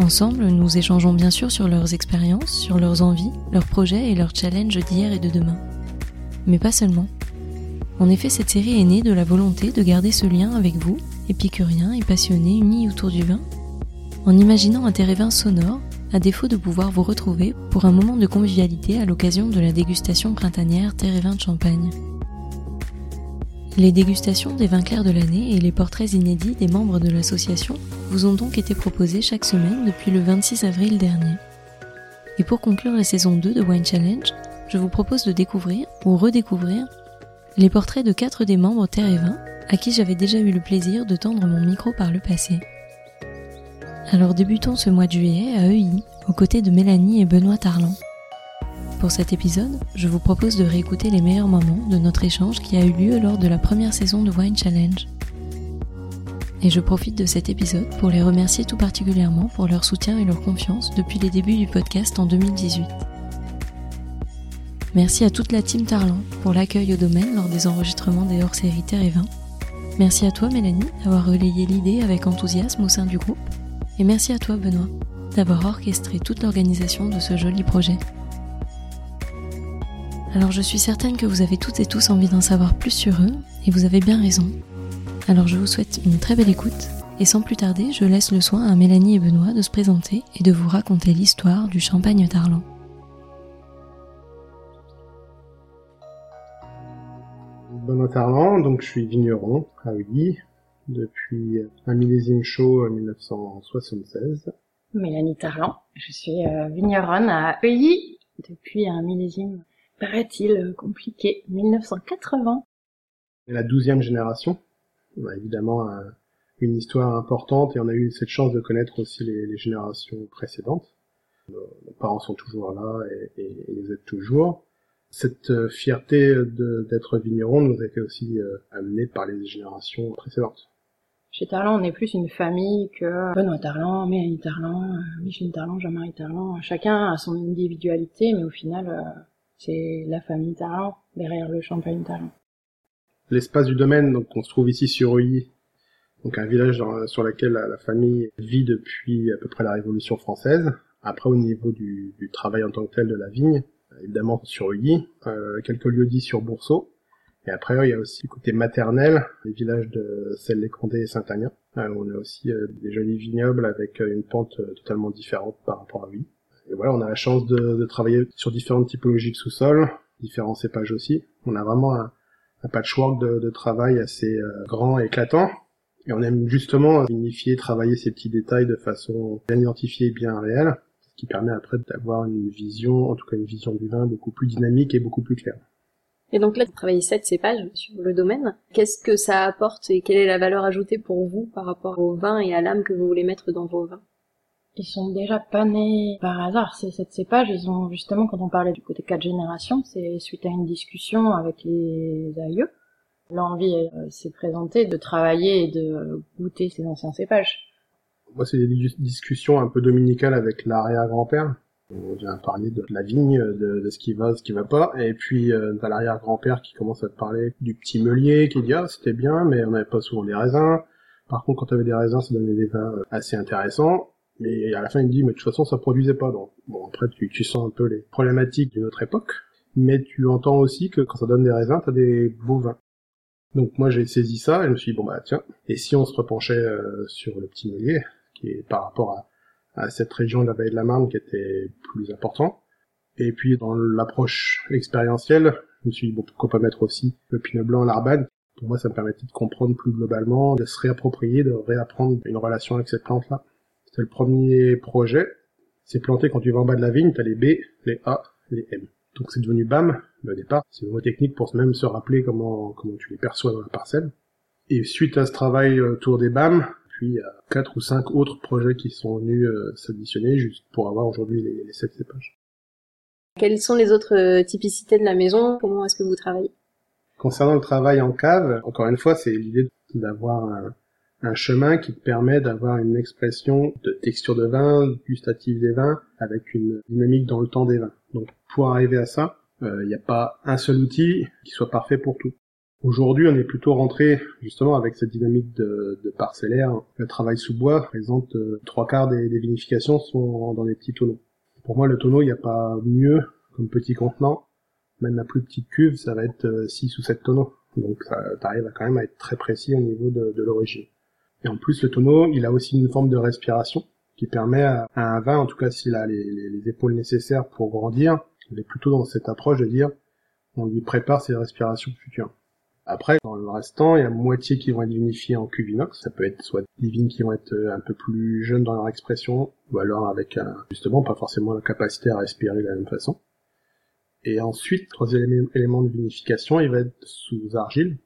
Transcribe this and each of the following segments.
Ensemble, nous échangeons bien sûr sur leurs expériences, sur leurs envies, leurs projets et leurs challenges d'hier et de demain. Mais pas seulement. En effet, cette série est née de la volonté de garder ce lien avec vous, épicuriens et passionnés unis autour du vin, en imaginant un terrain sonore, à défaut de pouvoir vous retrouver pour un moment de convivialité à l'occasion de la dégustation printanière Terre et Vin de Champagne. Les dégustations des vins clairs de l'année et les portraits inédits des membres de l'association vous ont donc été proposés chaque semaine depuis le 26 avril dernier. Et pour conclure la saison 2 de Wine Challenge, je vous propose de découvrir ou redécouvrir les portraits de quatre des membres Terre et Vin à qui j'avais déjà eu le plaisir de tendre mon micro par le passé. Alors débutons ce mois de juillet à EI, aux côtés de Mélanie et Benoît Tarlan. Pour cet épisode, je vous propose de réécouter les meilleurs moments de notre échange qui a eu lieu lors de la première saison de Wine Challenge. Et je profite de cet épisode pour les remercier tout particulièrement pour leur soutien et leur confiance depuis les débuts du podcast en 2018. Merci à toute la team Tarlan pour l'accueil au domaine lors des enregistrements des hors-séries Terre et Vin. Merci à toi Mélanie d'avoir relayé l'idée avec enthousiasme au sein du groupe. Et merci à toi Benoît d'avoir orchestré toute l'organisation de ce joli projet. Alors je suis certaine que vous avez toutes et tous envie d'en savoir plus sur eux, et vous avez bien raison. Alors je vous souhaite une très belle écoute, et sans plus tarder, je laisse le soin à Mélanie et Benoît de se présenter et de vous raconter l'histoire du champagne tarlant. Benoît Tarlan, donc je suis vigneron à Uly depuis un millésime chaud en 1976. Mélanie Tarlan, je suis euh, vigneronne à Euilly depuis un millésime paraît-il, compliqué. 1980. La douzième génération. On a évidemment une histoire importante et on a eu cette chance de connaître aussi les, générations précédentes. Nos, parents sont toujours là et, les aident toujours. Cette euh, fierté d'être vigneron nous a été aussi euh, amenée par les générations précédentes. Chez Tarlan, on est plus une famille que Benoît Tarlan, Mélanie Tarlan, Micheline Tarlan, Jean-Marie Tarlan. Chacun a son individualité, mais au final, c'est la famille Tarlant, derrière le champagne Tarlant. L'espace du domaine, donc, on se trouve ici sur Uilly, donc un village sur lequel la, famille vit depuis à peu près la Révolution française. Après, au niveau du, travail en tant que tel de la vigne, évidemment sur Uilly, euh, quelques lieux dits sur Boursault, et après, il y a aussi côté maternel, les villages de Celles-les-Condés et Saint-Agnan. Euh, on a aussi euh, des jolis vignobles avec une pente totalement différente par rapport à Uilly. Et voilà, on a la chance de, travailler sur différentes typologies de sous-sol, différents cépages aussi. On a vraiment un, patchwork de, travail assez euh, grand et éclatant. Et on aime justement unifier, travailler ces petits détails de façon bien identifiée et bien réelle, ce qui permet après d'avoir une vision, en tout cas une vision du vin beaucoup plus dynamique et beaucoup plus claire. Et donc là, vous travaillez sept cépages sur le domaine. Qu'est-ce que ça apporte et quelle est la valeur ajoutée pour vous par rapport au vin et à l'âme que vous voulez mettre dans vos vins? Ils sont déjà pas nés par hasard. Ces cette cépage, ils ont justement, quand on parlait du côté quatre générations, c'est suite à une discussion avec les aïeux. L'envie euh, s'est présentée de travailler et de goûter ces anciens cépages. Moi, c'est des discussions un peu dominicales avec l'arrière-grand-père. On vient parler de la vigne, de, ce qui va, ce qui va pas, et puis euh, t'as l'arrière-grand-père qui commence à te parler du petit meulier, qui dit ah c'était bien, mais on n'avait pas souvent des raisins. Par contre, quand t'avais des raisins, ça donnait des vins euh, assez intéressants. Mais à la fin, il dit, mais de toute façon, ça produisait pas. Donc, bon, après, tu, tu sens un peu les problématiques d'une autre époque. Mais tu entends aussi que quand ça donne des raisins, t'as des beaux vins. Donc moi, j'ai saisi ça et je me suis dit, bon bah tiens, et si on se repenchait euh, sur le petit Mélier, qui est par rapport à, à cette région de la vallée de la Marne qui était plus important. Et puis dans l'approche expérientielle, je me suis dit, bon, pourquoi pas mettre aussi le pinot blanc, l'arbane? Pour moi, ça me permettait de comprendre plus globalement, de se réapproprier, de réapprendre une relation avec cette plante-là. Le premier projet. C'est planté quand tu vas en bas de la vigne, t'as les B, les A, les M. Donc c'est devenu BAM, au départ. C'est le mot technique pour même se rappeler comment, comment tu les perçois dans la parcelle. Et suite à ce travail autour des BAM, puis il y a quatre ou cinq autres projets qui sont venus euh, s'additionner juste pour avoir aujourd'hui les, les sept cépages. Quelles sont les autres euh, typicités de la maison? Comment est-ce que vous travaillez? Concernant le travail en cave, encore une fois, c'est l'idée d'avoir un, un chemin qui te permet d'avoir une expression de texture de vin, gustative des vins, avec une dynamique dans le temps des vins. Donc pour arriver à ça, il euh, n'y a pas un seul outil qui soit parfait pour tout. Aujourd'hui, on est plutôt rentré justement avec cette dynamique de, parcellaire. Le travail sous bois présente euh, trois quarts des, des, vinifications sont dans les petits tonneaux. Pour moi, le tonneau, il n'y a pas mieux comme petit contenant. Même la plus petite cuve, ça va être 6 euh, ou 7 tonneaux. Donc ça arrive à quand même à être très précis au niveau de l'origine. Et en plus, le tonneau, il a aussi une forme de respiration qui permet à, un vin, en tout cas s'il a les, les, épaules nécessaires pour grandir, il est plutôt dans cette approche de dire on lui prépare ses respirations futures. Après, dans le restant, il y a moitié qui vont être vinifiés en cuve inox. Ça peut être soit des vignes qui vont être euh, un peu plus jeunes dans leur expression, ou alors avec justement pas forcément la capacité à respirer de la même façon. Et ensuite, troisième élément de vinification, il va être sous argile.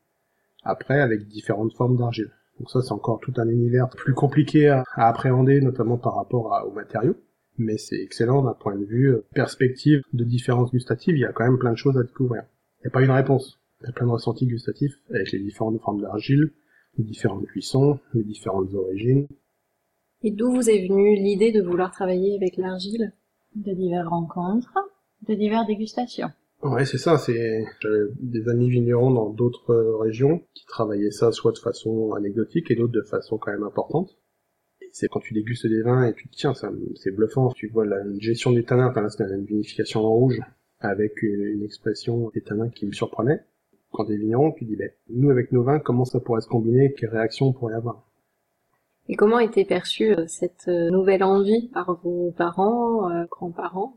Après, avec différentes formes d'argile. Donc ça, c'est encore tout un univers plus compliqué à, appréhender, notamment par rapport aux matériaux. Mais c'est excellent d'un point de vue euh, perspective de différence gustative. Il y a quand même plein de choses à découvrir. Il n'y a pas une réponse. Il y a plein de ressentis gustatifs avec les différentes formes d'argile, les différentes cuissons, les différentes origines. Et d'où vous est venue l'idée de vouloir travailler avec l'argile? De diverses rencontres, de diverses dégustations. Ouais, c'est ça. C'est j'avais des amis vignerons dans d'autres régions qui travaillaient ça soit de façon anecdotique et d'autres de façon quand même importante. C'est quand tu dégustes des vins et tu te tiens, ça, c'est bluffant. Tu vois la gestion du tanin, enfin c'était une vinification en rouge avec une, expression des tanins qui me surprenait. Quand t'es vigneron, tu dis, ben, nous avec nos vins, comment ça pourrait se combiner, quelles réactions on pourrait avoir? Et comment était perçue euh, cette euh, nouvelle envie par vos parents, euh, grands-parents?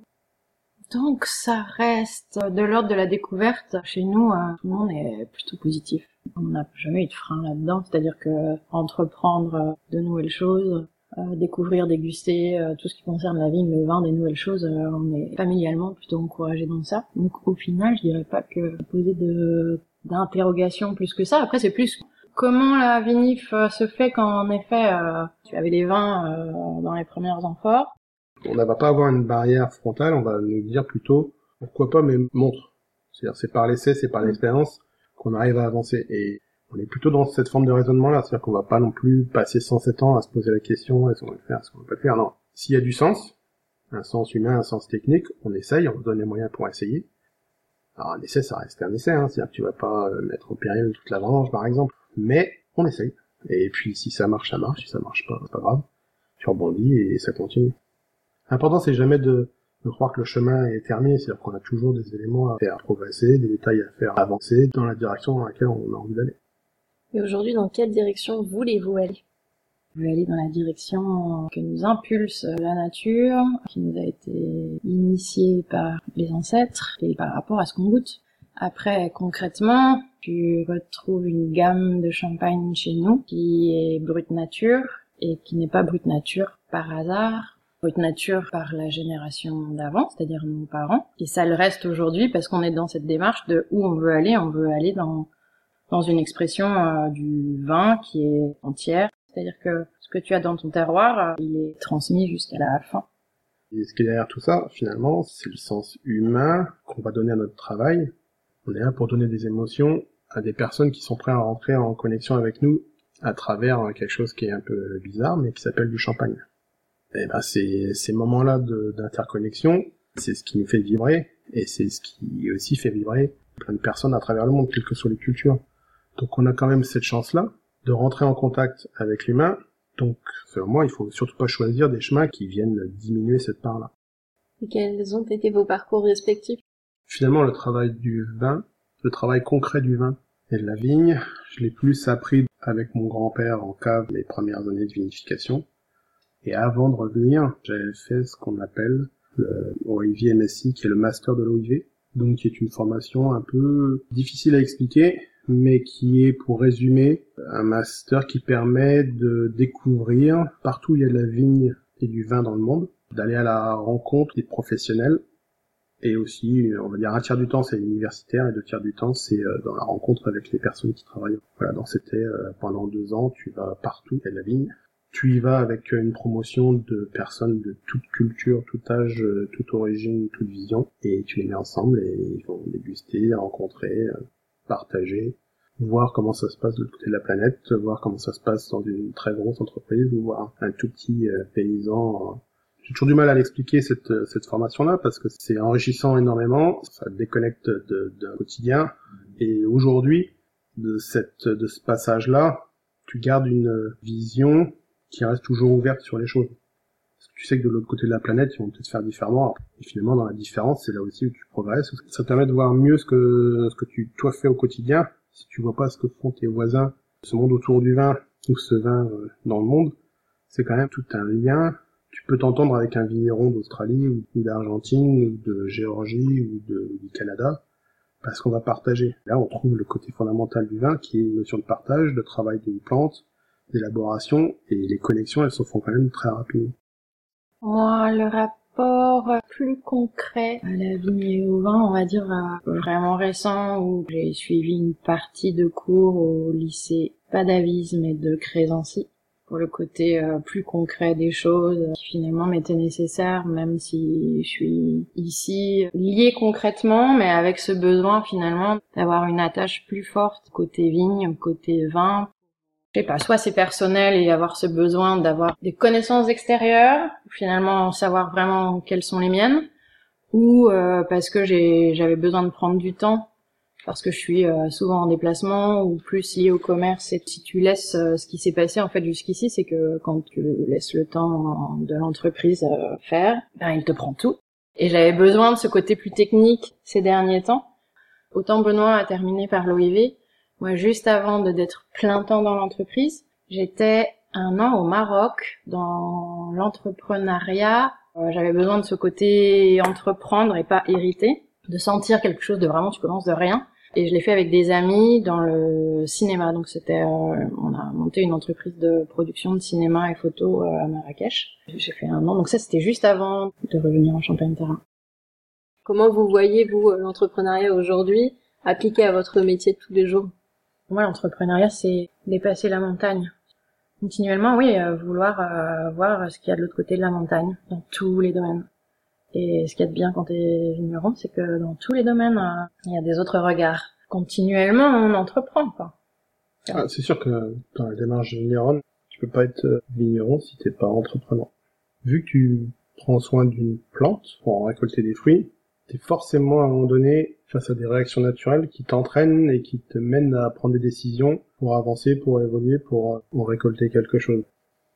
Donc ça reste de l'ordre de la découverte. Chez nous, hein, tout le monde est plutôt positif. On n'a jamais eu de frein là-dedans, c'est-à-dire que entreprendre de nouvelles choses, euh, découvrir, déguster euh, tout ce qui concerne la vigne, le vin, des nouvelles choses, euh, on est familialement plutôt encouragé dans ça. Donc au final, je dirais pas que poser de d'interrogations plus que ça. Après, c'est plus comment la vinif se fait quand en effet tu avais les vins dans les premières amphores on ne va pas avoir une barrière frontale, on va nous dire plutôt pourquoi pas, mais montre. C'est-à-dire c'est par l'essai, c'est par l'expérience qu'on arrive à avancer. Et on est plutôt dans cette forme de raisonnement-là, c'est-à-dire qu'on va pas non plus passer 107 ans à se poser la question est-ce qu'on va le faire, est-ce qu'on va pas le faire. Non, s'il y a du sens, un sens humain, un sens technique, on essaye, on donne les moyens pour essayer. Alors un essai, ça reste un essai, hein, c'est-à-dire que tu vas pas euh, mettre au péril toute la branche, par exemple, mais on essaye. Et puis si ça marche, ça marche, si ça marche pas, c'est pas grave. Tu rebondis et ça continue. L'important, c'est jamais de, croire que le chemin est terminé, c'est-à-dire qu'on a toujours des éléments à faire progresser, des détails à faire avancer dans la direction dans laquelle on a envie d'aller. Et aujourd'hui, dans quelle direction voulez-vous aller? Je veux aller dans la direction que nous impulse la nature, qui nous a été initiée par les ancêtres et par rapport à ce qu'on goûte. Après, concrètement, tu retrouves une gamme de champagne chez nous qui est brute nature et qui n'est pas brute nature par hasard, brute nature par la génération d'avant, c'est-à-dire nos parents. Et ça le reste aujourd'hui parce qu'on est dans cette démarche de où on veut aller. On veut aller dans, dans une expression euh, du vin qui est entière. C'est-à-dire que ce que tu as dans ton terroir, euh, il est transmis jusqu'à la fin. Et ce qui est derrière tout ça, finalement, c'est le sens humain qu'on va donner à notre travail. On est là pour donner des émotions à des personnes qui sont prêtes à rentrer en connexion avec nous à travers quelque chose qui est un peu bizarre, mais qui s'appelle du champagne et eh ben ces moments-là d'interconnexion, c'est ce qui nous fait vibrer, et c'est ce qui aussi fait vibrer plein de personnes à travers le monde, quelles que soient les cultures. Donc on a quand même cette chance-là de rentrer en contact avec l'humain. Donc selon moi, il faut surtout pas choisir des chemins qui viennent diminuer cette part-là. Et quels ont été vos parcours respectifs? Finalement, le travail du vin, le travail concret du vin et de la vigne, je l'ai plus appris avec mon grand-père en cave les premières années de vinification. Et avant de revenir, j'avais fait ce qu'on appelle le OIV MSI, qui est le master de l'OIV, donc qui est une formation un peu difficile à expliquer, mais qui est, pour résumer, un master qui permet de découvrir partout où il y a de la vigne et du vin dans le monde, d'aller à la rencontre des professionnels, et aussi, on va dire, un tiers du temps c'est universitaire et deux tiers du temps c'est euh, dans la rencontre avec les personnes qui travaillent. Voilà, donc c'était euh, pendant deux ans, tu vas partout, il y a de la vigne, tu y vas avec une promotion de personnes de toute culture, tout âge, euh, toute origine, toute vision, et tu les mets ensemble et ils vont déguster, rencontrer, euh, partager, voir comment ça se passe de l'autre côté de la planète, voir comment ça se passe dans une très grosse entreprise ou voir un tout petit euh, paysan. J'ai toujours du mal à l'expliquer cette, cette formation-là parce que c'est enrichissant énormément, ça déconnecte d'un quotidien. Et aujourd'hui, de cette de ce passage-là, tu gardes une vision qui reste toujours ouverte sur les choses. Parce que tu sais que de l'autre côté de la planète, ils vont peut-être faire différemment. Et finalement, dans la différence, c'est là aussi où tu progresses. Ça te permet de voir mieux ce que, ce que tu, toi, fais au quotidien. Si tu vois pas ce que font tes voisins, ce monde autour du vin, ou ce vin euh, dans le monde, c'est quand même tout un lien. Tu peux t'entendre avec un vigneron d'Australie, ou d'Argentine, ou de Géorgie, ou de, du Canada, parce qu'on va partager. Là, on trouve le côté fondamental du vin, qui est une notion de partage, de travail d'une plante, d'élaboration et les connexions elles se font quand même très rapidement. Moi, le rapport plus concret à la vigne et au vin, on va dire vraiment récent, où j'ai suivi une partie de cours au lycée, pas d'Avise, mais de Crésancy, pour le côté euh, plus concret des choses qui finalement m'était nécessaire, même si je suis ici liée concrètement, mais avec ce besoin finalement d'avoir une attache plus forte côté vigne, côté vin, je sais pas, soit c'est personnel et avoir ce besoin d'avoir des connaissances extérieures, finalement savoir vraiment quelles sont les miennes, ou euh, parce que j'avais besoin de prendre du temps, parce que je suis euh, souvent en déplacement ou plus lié au commerce. Et si tu laisses euh, ce qui s'est passé en fait jusqu'ici, c'est que quand tu laisses le temps de l'entreprise faire, ben il te prend tout. Et j'avais besoin de ce côté plus technique ces derniers temps. Autant Benoît a terminé par l'OIV, moi, juste avant de d'être plein temps dans l'entreprise, j'étais un an au Maroc dans l'entrepreneuriat. Euh, j'avais besoin de ce côté entreprendre et pas hériter, de sentir quelque chose de vraiment tu commences de rien. Et je l'ai fait avec des amis dans le cinéma. Donc c'était, euh, on a monté une entreprise de production de cinéma et photo euh, à Marrakech. J'ai fait un an. Donc ça c'était juste avant de revenir en Champagne-Terrain. Comment vous voyez vous l'entrepreneuriat aujourd'hui appliqué à votre métier de tous les jours? Moi, l'entrepreneuriat, c'est dépasser la montagne. Continuellement, oui, euh, vouloir euh, voir ce qu'il y a de l'autre côté de la montagne, dans tous les domaines. Et ce qu'il y a de bien quand t'es vigneron, c'est que dans tous les domaines, euh, il y a des autres regards. Continuellement, on entreprend, quoi. Ah, c'est sûr que dans la démarche vigneronne, tu peux pas être vigneron si t'es pas entrepreneur. Vu que tu prends soin d'une plante pour en récolter des fruits, t'es forcément à un moment donné face à des réactions naturelles qui t'entraînent et qui te mènent à prendre des décisions pour avancer, pour évoluer, pour euh, en récolter quelque chose.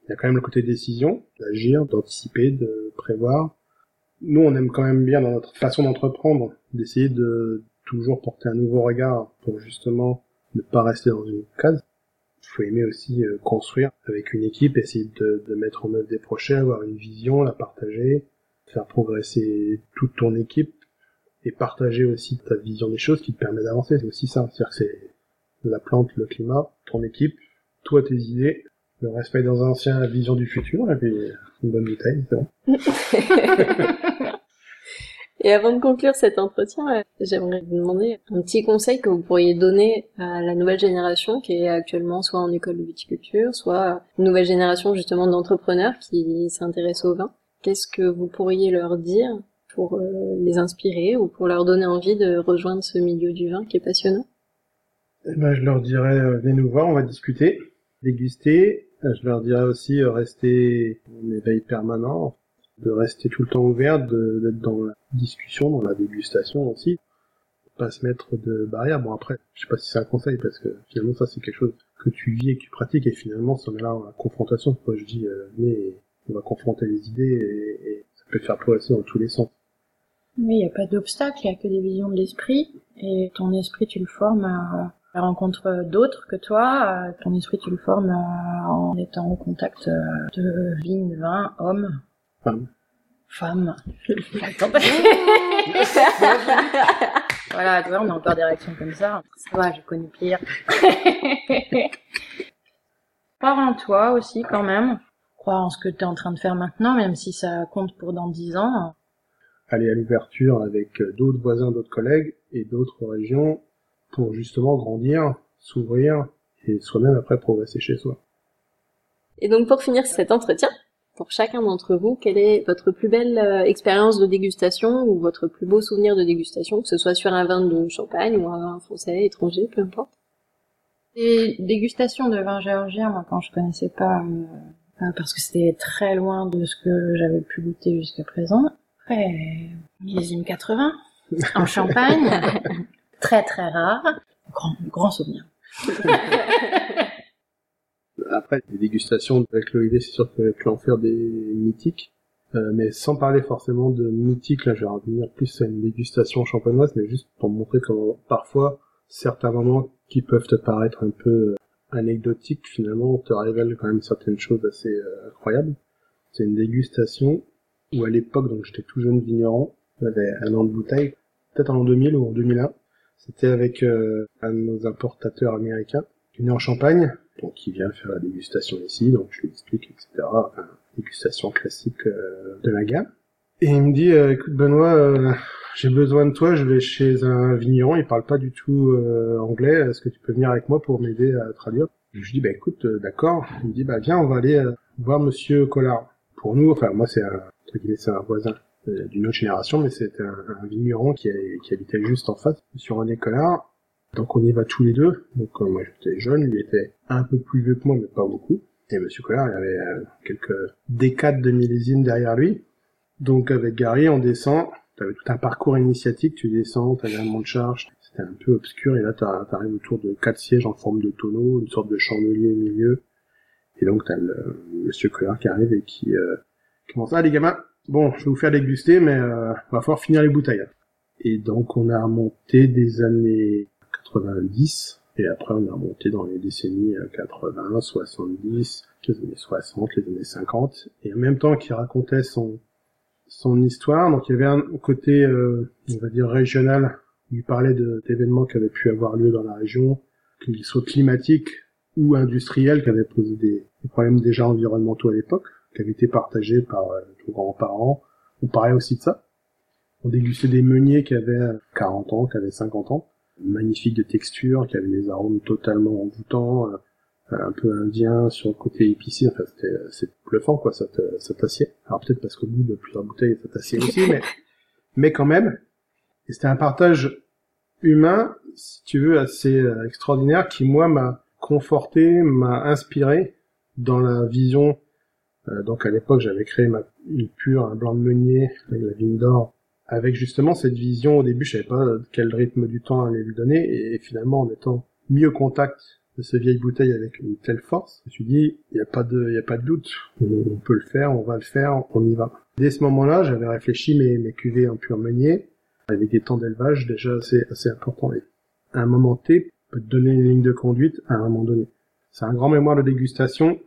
Il y a quand même le côté décision, d'agir, d'anticiper, de prévoir. Nous, on aime quand même bien dans notre façon d'entreprendre, d'essayer de toujours porter un nouveau regard pour justement ne pas rester dans une case. Il faut aimer aussi euh, construire avec une équipe, essayer de, de mettre en œuvre des projets, avoir une vision, la partager, faire progresser toute ton équipe et partager aussi ta vision des choses qui te permet d'avancer. C'est aussi ça. C'est-à-dire que c'est la plante, le climat, ton équipe, toi tes idées, le respect dans un ancien, la vision du futur, et puis une bonne bouteille, c'est bon. et avant de conclure cet entretien, j'aimerais vous demander un petit conseil que vous pourriez donner à la nouvelle génération qui est actuellement soit en école de viticulture, soit une nouvelle génération justement d'entrepreneurs qui s'intéressent au vin. Qu'est-ce que vous pourriez leur dire pour euh, les inspirer ou pour leur donner envie de rejoindre ce milieu du vin qui est passionnant eh ben, Je leur dirais, euh, venez nous voir, on va discuter, déguster. Euh, je leur dirais aussi, rester en éveil permanent, de rester tout le temps ouvert, d'être dans la discussion, dans la dégustation aussi. Pas se mettre de barrières. Bon après, je sais pas si c'est un conseil parce que finalement ça c'est quelque chose que tu vis et que tu pratiques et finalement ça met là la confrontation. Moi je dis, mais on va confronter les idées et, et ça peut faire progresser dans tous les sens. Oui, il n'y a pas d'obstacle, il n'y a que des visions de l'esprit. Et ton esprit, tu le formes à la rencontre d'autres que toi. Ton esprit, tu le formes en étant au contact de vignes, vin, hommes. Femmes. Femmes. voilà, tu vois, on a encore des réactions comme ça. Ça va, je connais pire. Croire en toi aussi, quand même. Croire en ce que tu es en train de faire maintenant, même si ça compte pour dans dix ans aller à l'ouverture avec d'autres voisins, d'autres collègues et d'autres régions pour justement grandir, s'ouvrir et soi-même après progresser chez soi. Et donc pour finir cet entretien, pour chacun d'entre vous, quelle est votre plus belle euh, expérience de dégustation ou votre plus beau souvenir de dégustation, que ce soit sur un vin de champagne ou un vin français, étranger, peu importe? Les dégustations de vin géorgien, moi quand je connaissais pas, euh, parce que c'était très loin de ce que j'avais pu goûter jusqu'à présent. Après, millésime 80, en Champagne, très très rare, grand, grand souvenir. Après, les dégustations avec l'OIV, c'est sûr que j'avais pu en faire des mythiques. Euh, mais sans parler forcément de mythiques, là je vais revenir plus à une dégustation champenoise, mais juste pour montrer comment parfois certains moments qui peuvent te paraître un peu euh, anecdotiques, finalement te révèlent quand même certaines choses assez euh, incroyables. C'est une dégustation où à l'époque, donc j'étais tout jeune vigneron, j'avais un an de bouteille, peut-être en 2000 ou en 2001. C'était avec un de nos importateurs américains qui est né en Champagne, donc qui vient faire la dégustation ici, donc je lui explique, etc. Enfin, dégustation classique euh, de la gamme. Et il me dit, euh, écoute Benoît, euh, j'ai besoin de toi, je vais chez un vigneron, il parle pas du tout anglais, est-ce que tu peux venir avec moi pour m'aider à traduire? Je lui dis, bah écoute, d'accord. Il me dit, bah viens, on va aller voir Monsieur Collard. Pour nous, enfin moi c'est un, c'est un voisin d'une autre génération, mais c'était un, vigneron qui, habitait juste en face, Monsieur René Collard, donc on y va tous les deux. Donc euh, moi j'étais jeune, lui était un peu plus vieux que moi, mais pas beaucoup. Et Monsieur Collard, il avait euh, quelques décades de millésime derrière lui. Donc avec Gary, on descend. T'avais tout un parcours initiatique. Tu descends, t'avais un mont de charge. C'était un peu obscur. Et là, t'arrives autour de quatre sièges en forme de tonneau, une sorte de chandelier au milieu. Et donc t'as le Monsieur Collard qui arrive et qui euh, commence. Ah les gamins, bon, je vais vous faire déguster, mais euh, va falloir finir les bouteilles. Et donc on a remonté des années 90, et après on a remonté dans les décennies 80, 70, les années 60, les années 50, et en même temps qu'il racontait son histoire, donc il y avait un côté, euh, on va dire régional, il parlait d'événements qui avaient pu avoir lieu dans la région, qu'ils soient climatiques ou industriels, qui avaient posé des, problèmes déjà environnementaux à l'époque, qui avaient été partagés par euh, nos grands-parents. On parlait aussi de ça. On dégustait des meuniers qui avaient 40 ans, qui avaient 50 ans magnifique de texture, qui avait des arômes totalement envoûtants, euh, un peu indien sur le côté épicé, enfin c'était c'est bluffant quoi, ça t'assied. Alors peut-être parce qu'au bout de plusieurs bouteilles ça t'assied aussi, mais mais quand même. Et c'était un partage humain, si tu veux, assez euh, extraordinaire qui moi m'a conforté, m'a inspiré dans la vision. Euh, donc à l'époque j'avais créé ma, une pure, un blanc de meunier avec la vigne d'or avec justement cette vision au début, je savais pas quel rythme du temps allait lui donner, et finalement en étant mis au contact de ces vieilles bouteilles avec une telle force, je me suis dit, il n'y a pas de, il a pas de doute, on, peut le faire, on va le faire, on y va. Dès ce moment-là, j'avais réfléchi mes, mes cuvées en pur meunier, avec des temps d'élevage déjà assez, assez importants. Et un moment T, peut te donner une ligne de conduite à un moment donné. C'est un grand mémoire de dégustation,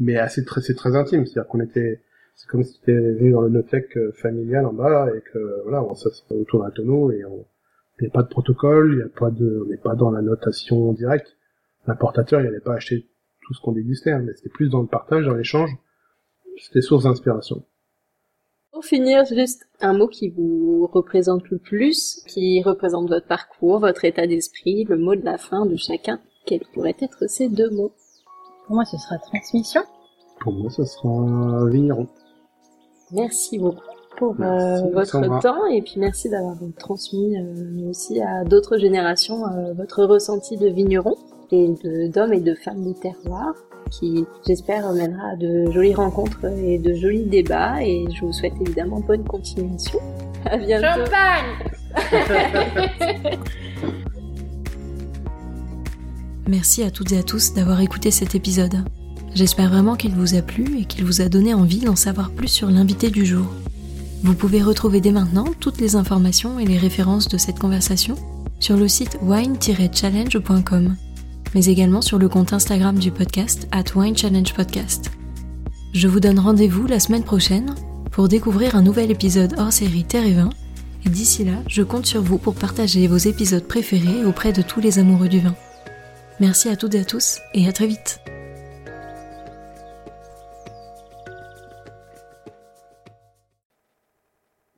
mais assez très, c'est très intime. C'est-à-dire qu'on était, c'est comme si tu étais venu dans le notec euh, familial en bas et que voilà, on s'assoit autour d'un tonneau et on il n'y a pas de protocole, il y a pas de, on n'est pas dans la notation directe. L'importateur, il n'allait pas acheter tout ce qu'on dégustait, hein, mais c'était plus dans le partage, dans l'échange. C'était source d'inspiration. Pour finir, juste un mot qui vous représente le plus, qui représente votre parcours, votre état d'esprit, le mot de la fin de chacun. Quels pourraient être ces deux mots? Pour moi, ce sera transmission. Pour moi, ce sera vigneron. Merci beaucoup pour euh, votre temps et puis merci d'avoir transmis euh, aussi à d'autres générations euh, votre ressenti de vigneron et d'hommes et de femmes du terroir qui j'espère mènera à de jolies rencontres et de jolis débats et je vous souhaite évidemment bonne continuation. À bientôt. Champagne Merci à toutes et à tous d'avoir écouté cet épisode. J'espère vraiment qu'il vous a plu et qu'il vous a donné envie d'en savoir plus sur l'invité du jour. Vous pouvez retrouver dès maintenant toutes les informations et les références de cette conversation sur le site wine-challenge.com, mais également sur le compte Instagram du podcast at Wine Challenge Podcast. Je vous donne rendez-vous la semaine prochaine pour découvrir un nouvel épisode hors série Terre et Vin, et d'ici là, je compte sur vous pour partager vos épisodes préférés auprès de tous les amoureux du vin. Merci à toutes et à tous, et à très vite